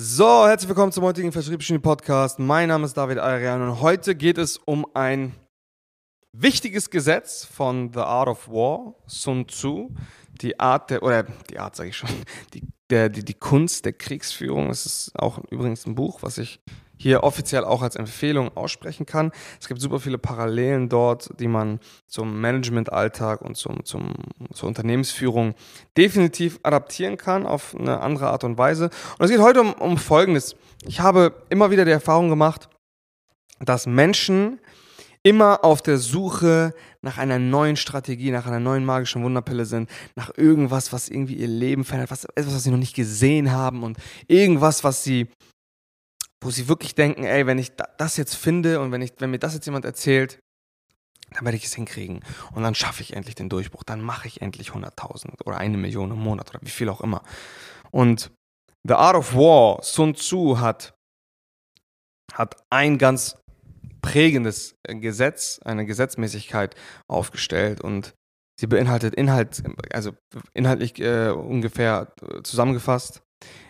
So, herzlich willkommen zum heutigen Vertriebsgenie Podcast. Mein Name ist David Arian und heute geht es um ein wichtiges Gesetz von The Art of War, Sun Tzu, die Art der, oder die Art sage ich schon, die, der, die, die Kunst der Kriegsführung. Es ist auch übrigens ein Buch, was ich hier offiziell auch als Empfehlung aussprechen kann. Es gibt super viele Parallelen dort, die man zum Managementalltag und zum, zum, zur Unternehmensführung definitiv adaptieren kann auf eine andere Art und Weise. Und es geht heute um, um Folgendes. Ich habe immer wieder die Erfahrung gemacht, dass Menschen immer auf der Suche nach einer neuen Strategie, nach einer neuen magischen Wunderpille sind, nach irgendwas, was irgendwie ihr Leben verändert, was, etwas, was sie noch nicht gesehen haben und irgendwas, was sie wo sie wirklich denken, ey, wenn ich das jetzt finde und wenn, ich, wenn mir das jetzt jemand erzählt, dann werde ich es hinkriegen. Und dann schaffe ich endlich den Durchbruch. Dann mache ich endlich 100.000 oder eine Million im Monat oder wie viel auch immer. Und The Art of War, Sun Tzu hat, hat ein ganz prägendes Gesetz, eine Gesetzmäßigkeit aufgestellt und sie beinhaltet Inhalt, also inhaltlich äh, ungefähr zusammengefasst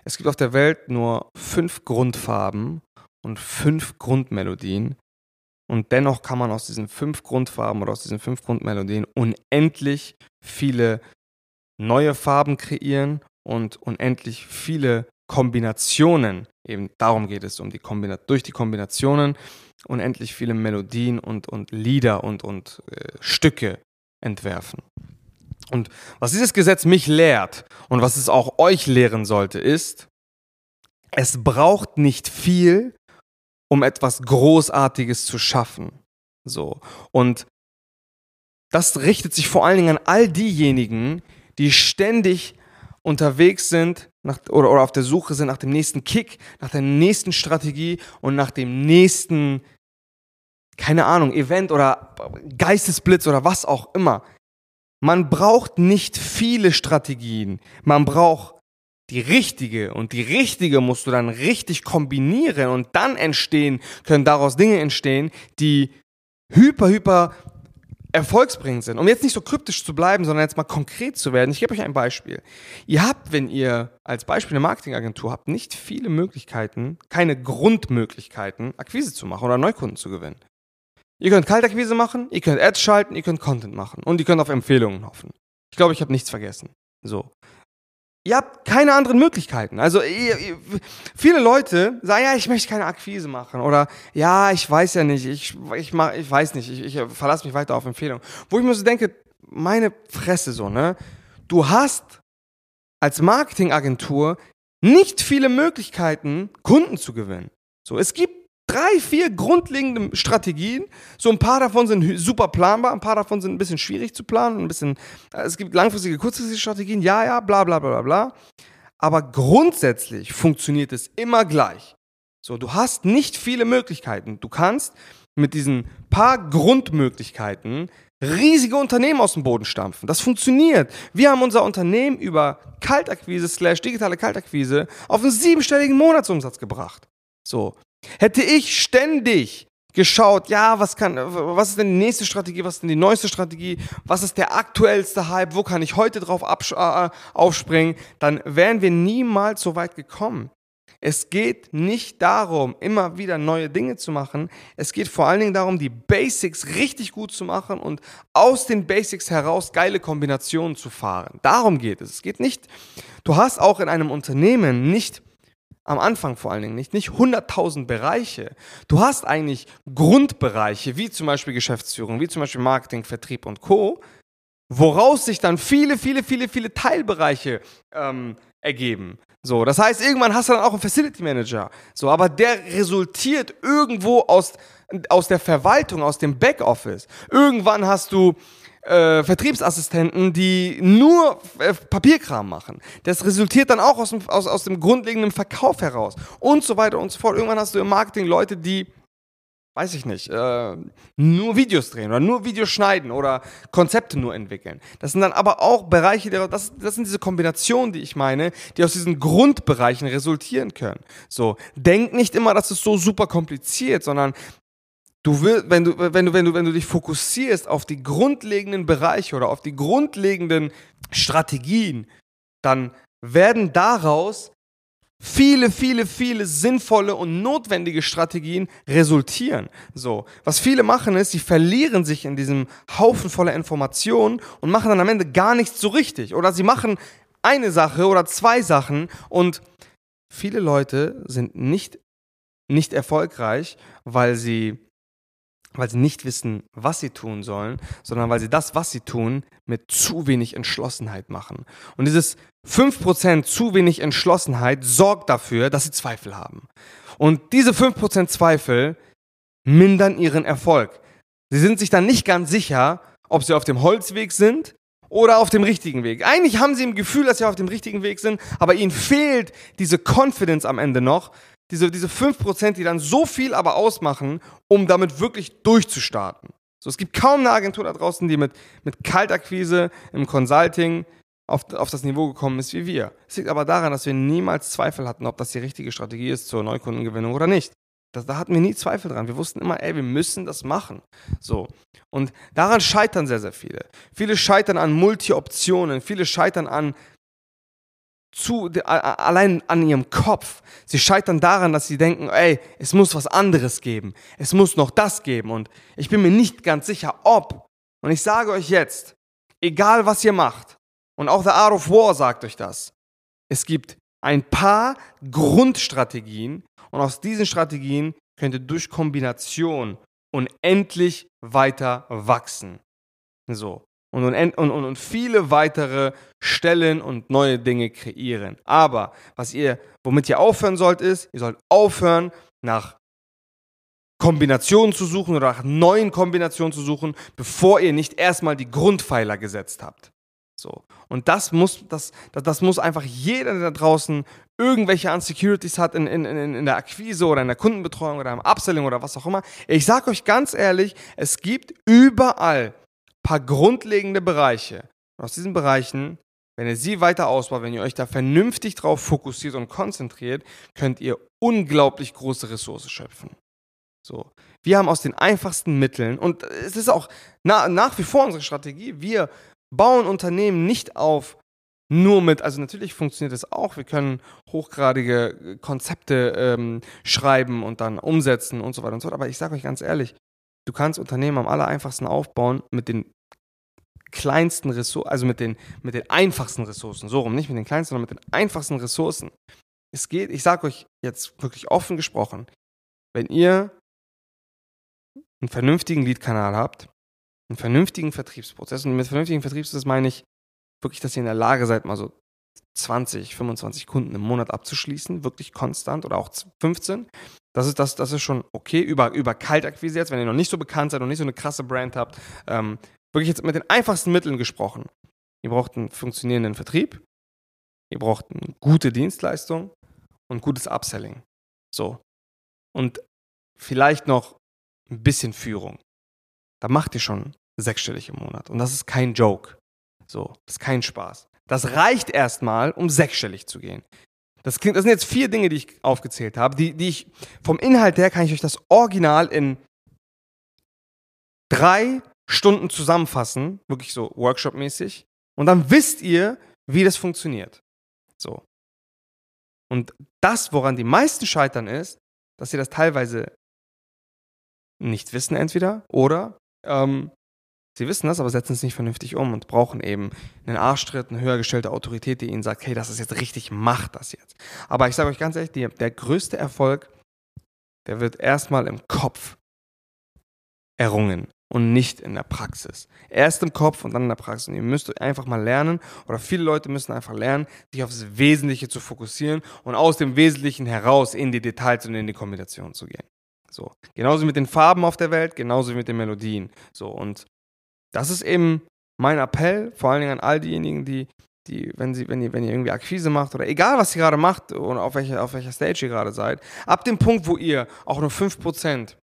es gibt auf der Welt nur fünf Grundfarben und fünf Grundmelodien. Und dennoch kann man aus diesen fünf Grundfarben oder aus diesen fünf Grundmelodien unendlich viele neue Farben kreieren und unendlich viele Kombinationen, eben darum geht es, um die Kombinat durch die Kombinationen unendlich viele Melodien und, und Lieder und, und äh, Stücke entwerfen. Und was dieses Gesetz mich lehrt und was es auch euch lehren sollte, ist, es braucht nicht viel, um etwas Großartiges zu schaffen. So. Und das richtet sich vor allen Dingen an all diejenigen, die ständig unterwegs sind nach, oder, oder auf der Suche sind nach dem nächsten Kick, nach der nächsten Strategie und nach dem nächsten, keine Ahnung, Event oder Geistesblitz oder was auch immer. Man braucht nicht viele Strategien. Man braucht die richtige und die richtige musst du dann richtig kombinieren und dann entstehen, können daraus Dinge entstehen, die hyper, hyper erfolgsbringend sind. Um jetzt nicht so kryptisch zu bleiben, sondern jetzt mal konkret zu werden. Ich gebe euch ein Beispiel. Ihr habt, wenn ihr als Beispiel eine Marketingagentur habt, nicht viele Möglichkeiten, keine Grundmöglichkeiten, Akquise zu machen oder Neukunden zu gewinnen. Ihr könnt Kaltakquise machen, ihr könnt Ads schalten, ihr könnt Content machen und ihr könnt auf Empfehlungen hoffen. Ich glaube, ich habe nichts vergessen. So. Ihr habt keine anderen Möglichkeiten. Also ihr, ihr, viele Leute sagen, ja, ich möchte keine Akquise machen oder ja, ich weiß ja nicht, ich, ich, mach, ich weiß nicht, ich, ich verlasse mich weiter auf Empfehlungen. Wo ich mir so denke, meine Fresse so, ne? Du hast als Marketingagentur nicht viele Möglichkeiten, Kunden zu gewinnen. So, es gibt drei, vier grundlegende Strategien. So ein paar davon sind super planbar, ein paar davon sind ein bisschen schwierig zu planen, ein bisschen, äh, es gibt langfristige, kurzfristige Strategien, ja, ja, bla, bla, bla, bla, bla. Aber grundsätzlich funktioniert es immer gleich. So, du hast nicht viele Möglichkeiten. Du kannst mit diesen paar Grundmöglichkeiten riesige Unternehmen aus dem Boden stampfen. Das funktioniert. Wir haben unser Unternehmen über Kaltakquise slash digitale Kaltakquise auf einen siebenstelligen Monatsumsatz gebracht. So. Hätte ich ständig geschaut, ja, was kann, was ist denn die nächste Strategie, was ist denn die neueste Strategie, was ist der aktuellste Hype, wo kann ich heute drauf äh, aufspringen, dann wären wir niemals so weit gekommen. Es geht nicht darum, immer wieder neue Dinge zu machen. Es geht vor allen Dingen darum, die Basics richtig gut zu machen und aus den Basics heraus geile Kombinationen zu fahren. Darum geht es. Es geht nicht, du hast auch in einem Unternehmen nicht am Anfang vor allen Dingen nicht, nicht 100.000 Bereiche. Du hast eigentlich Grundbereiche, wie zum Beispiel Geschäftsführung, wie zum Beispiel Marketing, Vertrieb und Co., woraus sich dann viele, viele, viele, viele Teilbereiche ähm, ergeben. So, das heißt, irgendwann hast du dann auch einen Facility Manager. So, aber der resultiert irgendwo aus, aus der Verwaltung, aus dem Backoffice. Irgendwann hast du äh, Vertriebsassistenten, die nur äh, Papierkram machen. Das resultiert dann auch aus dem, aus, aus dem grundlegenden Verkauf heraus und so weiter und so fort. Irgendwann hast du im Marketing Leute, die weiß ich nicht, äh, nur Videos drehen oder nur Videos schneiden oder Konzepte nur entwickeln. Das sind dann aber auch Bereiche, das, das sind diese Kombinationen, die ich meine, die aus diesen Grundbereichen resultieren können. So, denk nicht immer, das ist so super kompliziert, sondern Du willst, wenn du, wenn du, wenn du, wenn du dich fokussierst auf die grundlegenden Bereiche oder auf die grundlegenden Strategien, dann werden daraus viele, viele, viele sinnvolle und notwendige Strategien resultieren. So, was viele machen ist, sie verlieren sich in diesem Haufen voller Informationen und machen dann am Ende gar nichts so richtig. Oder sie machen eine Sache oder zwei Sachen und viele Leute sind nicht, nicht erfolgreich, weil sie weil sie nicht wissen, was sie tun sollen, sondern weil sie das, was sie tun, mit zu wenig Entschlossenheit machen. Und dieses 5% zu wenig Entschlossenheit sorgt dafür, dass sie Zweifel haben. Und diese 5% Zweifel mindern ihren Erfolg. Sie sind sich dann nicht ganz sicher, ob sie auf dem Holzweg sind oder auf dem richtigen Weg. Eigentlich haben sie im Gefühl, dass sie auf dem richtigen Weg sind, aber ihnen fehlt diese Confidence am Ende noch, diese, diese 5%, die dann so viel aber ausmachen, um damit wirklich durchzustarten. So, es gibt kaum eine Agentur da draußen, die mit, mit Kaltakquise im Consulting auf, auf das Niveau gekommen ist wie wir. Es liegt aber daran, dass wir niemals Zweifel hatten, ob das die richtige Strategie ist zur Neukundengewinnung oder nicht. Das, da hatten wir nie Zweifel dran. Wir wussten immer, ey, wir müssen das machen. So. Und daran scheitern sehr, sehr viele. Viele scheitern an Multi-Optionen. Viele scheitern an zu, allein an ihrem Kopf. Sie scheitern daran, dass sie denken, ey, es muss was anderes geben. Es muss noch das geben. Und ich bin mir nicht ganz sicher, ob. Und ich sage euch jetzt, egal was ihr macht, und auch The Art of War sagt euch das, es gibt ein paar Grundstrategien und aus diesen Strategien könnt ihr durch Kombination unendlich weiter wachsen. So und, und, und, und viele weitere Stellen und neue Dinge kreieren. Aber was ihr, womit ihr aufhören sollt, ist, ihr sollt aufhören, nach Kombinationen zu suchen oder nach neuen Kombinationen zu suchen, bevor ihr nicht erstmal die Grundpfeiler gesetzt habt. So. Und das muss, das, das, das muss einfach jeder, der da draußen irgendwelche Unsecurities hat in, in, in, in der Akquise oder in der Kundenbetreuung oder im Upselling oder was auch immer. Ich sage euch ganz ehrlich, es gibt überall paar grundlegende Bereiche. Und aus diesen Bereichen, wenn ihr sie weiter ausbaut, wenn ihr euch da vernünftig drauf fokussiert und konzentriert, könnt ihr unglaublich große Ressourcen schöpfen. So. Wir haben aus den einfachsten Mitteln, und es ist auch na, nach wie vor unsere Strategie, wir bauen Unternehmen nicht auf nur mit, also natürlich funktioniert es auch, wir können hochgradige Konzepte ähm, schreiben und dann umsetzen und so weiter und so fort, aber ich sage euch ganz ehrlich, du kannst Unternehmen am aller einfachsten aufbauen mit den kleinsten Ressourcen, also mit den, mit den einfachsten Ressourcen, so rum, nicht mit den kleinsten, sondern mit den einfachsten Ressourcen. Es geht, ich sage euch jetzt wirklich offen gesprochen, wenn ihr einen vernünftigen Lead-Kanal habt, einen vernünftigen Vertriebsprozess, und mit vernünftigen Vertriebsprozess meine ich wirklich, dass ihr in der Lage seid, mal so 20, 25 Kunden im Monat abzuschließen, wirklich konstant oder auch 15. Das ist, das, das ist schon okay über, über Kaltakquise jetzt, wenn ihr noch nicht so bekannt seid und nicht so eine krasse Brand habt, ähm, wirklich jetzt mit den einfachsten Mitteln gesprochen. Ihr braucht einen funktionierenden Vertrieb, ihr braucht eine gute Dienstleistung und gutes Upselling. So. Und vielleicht noch ein bisschen Führung. Da macht ihr schon sechsstellig im Monat. Und das ist kein Joke. So, das ist kein Spaß. Das reicht erstmal, um sechsstellig zu gehen. Das, klingt, das sind jetzt vier Dinge, die ich aufgezählt habe, die, die ich vom Inhalt her kann ich euch das Original in drei Stunden zusammenfassen, wirklich so Workshop-mäßig. Und dann wisst ihr, wie das funktioniert. So. Und das, woran die meisten scheitern, ist, dass sie das teilweise nicht wissen, entweder, oder ähm, sie wissen das, aber setzen es nicht vernünftig um und brauchen eben einen Arschtritt, eine höher gestellte Autorität, die ihnen sagt, hey, das ist jetzt richtig, macht das jetzt. Aber ich sage euch ganz ehrlich, die, der größte Erfolg, der wird erstmal im Kopf errungen und nicht in der Praxis. Erst im Kopf und dann in der Praxis. Und ihr müsst einfach mal lernen, oder viele Leute müssen einfach lernen, sich aufs Wesentliche zu fokussieren und aus dem Wesentlichen heraus in die Details und in die Kombination zu gehen. So. Genauso mit den Farben auf der Welt, genauso wie mit den Melodien. So. Und das ist eben mein Appell, vor allen Dingen an all diejenigen, die, die, wenn, sie, wenn, ihr, wenn ihr irgendwie Akquise macht oder egal, was ihr gerade macht oder auf welcher, auf welcher Stage ihr gerade seid, ab dem Punkt, wo ihr auch nur 5%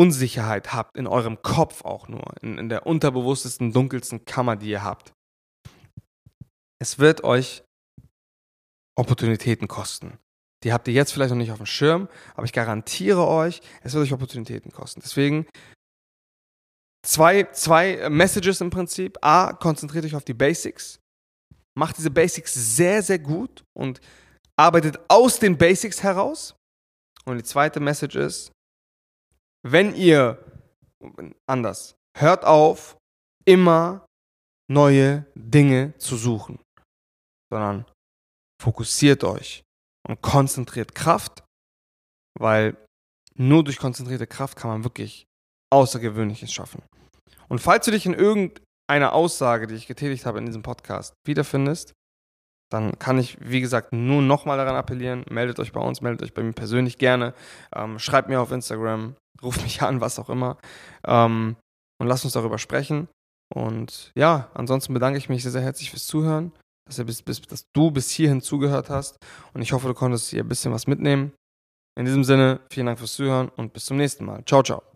Unsicherheit habt, in eurem Kopf auch nur, in, in der unterbewusstesten, dunkelsten Kammer, die ihr habt, es wird euch Opportunitäten kosten. Die habt ihr jetzt vielleicht noch nicht auf dem Schirm, aber ich garantiere euch, es wird euch Opportunitäten kosten. Deswegen zwei, zwei Messages im Prinzip. A, konzentriert euch auf die Basics. Macht diese Basics sehr, sehr gut und arbeitet aus den Basics heraus. Und die zweite Message ist, wenn ihr, anders, hört auf, immer neue Dinge zu suchen, sondern fokussiert euch und konzentriert Kraft, weil nur durch konzentrierte Kraft kann man wirklich Außergewöhnliches schaffen. Und falls du dich in irgendeiner Aussage, die ich getätigt habe in diesem Podcast, wiederfindest, dann kann ich, wie gesagt, nur nochmal daran appellieren, meldet euch bei uns, meldet euch bei mir persönlich gerne, ähm, schreibt mir auf Instagram, ruft mich an, was auch immer, ähm, und lasst uns darüber sprechen. Und ja, ansonsten bedanke ich mich sehr, sehr herzlich fürs Zuhören, dass, ihr bis, bis, dass du bis hierhin zugehört hast. Und ich hoffe, du konntest hier ein bisschen was mitnehmen. In diesem Sinne, vielen Dank fürs Zuhören und bis zum nächsten Mal. Ciao, ciao.